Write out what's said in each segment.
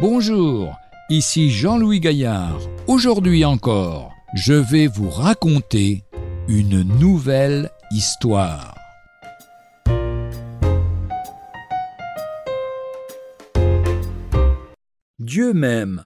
Bonjour, ici Jean-Louis Gaillard. Aujourd'hui encore, je vais vous raconter une nouvelle histoire. Dieu m'aime.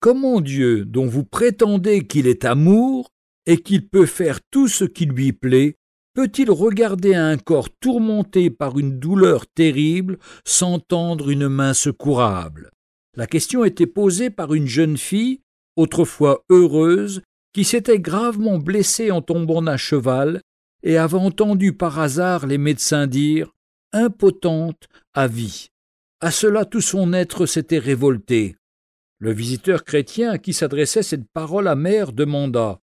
Comment Dieu, dont vous prétendez qu'il est amour et qu'il peut faire tout ce qui lui plaît, peut-il regarder un corps tourmenté par une douleur terrible sans tendre une main secourable? La question était posée par une jeune fille, autrefois heureuse, qui s'était gravement blessée en tombant d'un cheval et avait entendu par hasard les médecins dire impotente à vie. À cela tout son être s'était révolté. Le visiteur chrétien à qui s'adressait cette parole amère demanda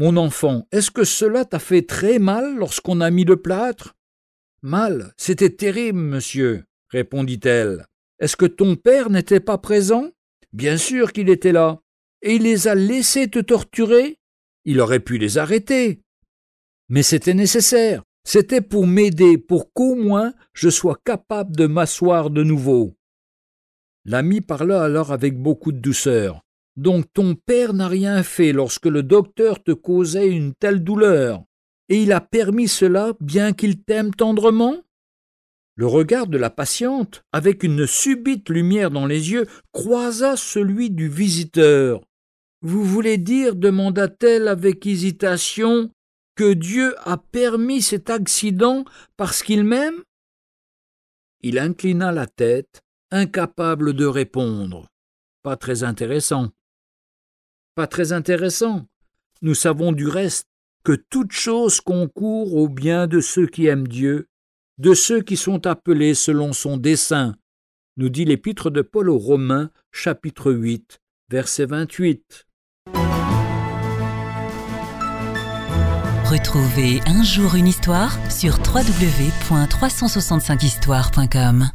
mon enfant, est-ce que cela t'a fait très mal lorsqu'on a mis le plâtre Mal, c'était terrible, monsieur, répondit-elle. Est-ce que ton père n'était pas présent? Bien sûr qu'il était là. Et il les a laissés te torturer? Il aurait pu les arrêter. Mais c'était nécessaire. C'était pour m'aider, pour qu'au moins je sois capable de m'asseoir de nouveau. L'ami parla alors avec beaucoup de douceur. Donc ton père n'a rien fait lorsque le docteur te causait une telle douleur, et il a permis cela bien qu'il t'aime tendrement? Le regard de la patiente, avec une subite lumière dans les yeux, croisa celui du visiteur. Vous voulez dire, demanda-t-elle avec hésitation, que Dieu a permis cet accident parce qu'il m'aime? Il inclina la tête, incapable de répondre. Pas très intéressant pas très intéressant. Nous savons du reste que toute chose concourt au bien de ceux qui aiment Dieu, de ceux qui sont appelés selon son dessein, nous dit l'épître de Paul aux Romains, chapitre 8, verset 28. Retrouvez un jour une histoire sur www.365histoire.com.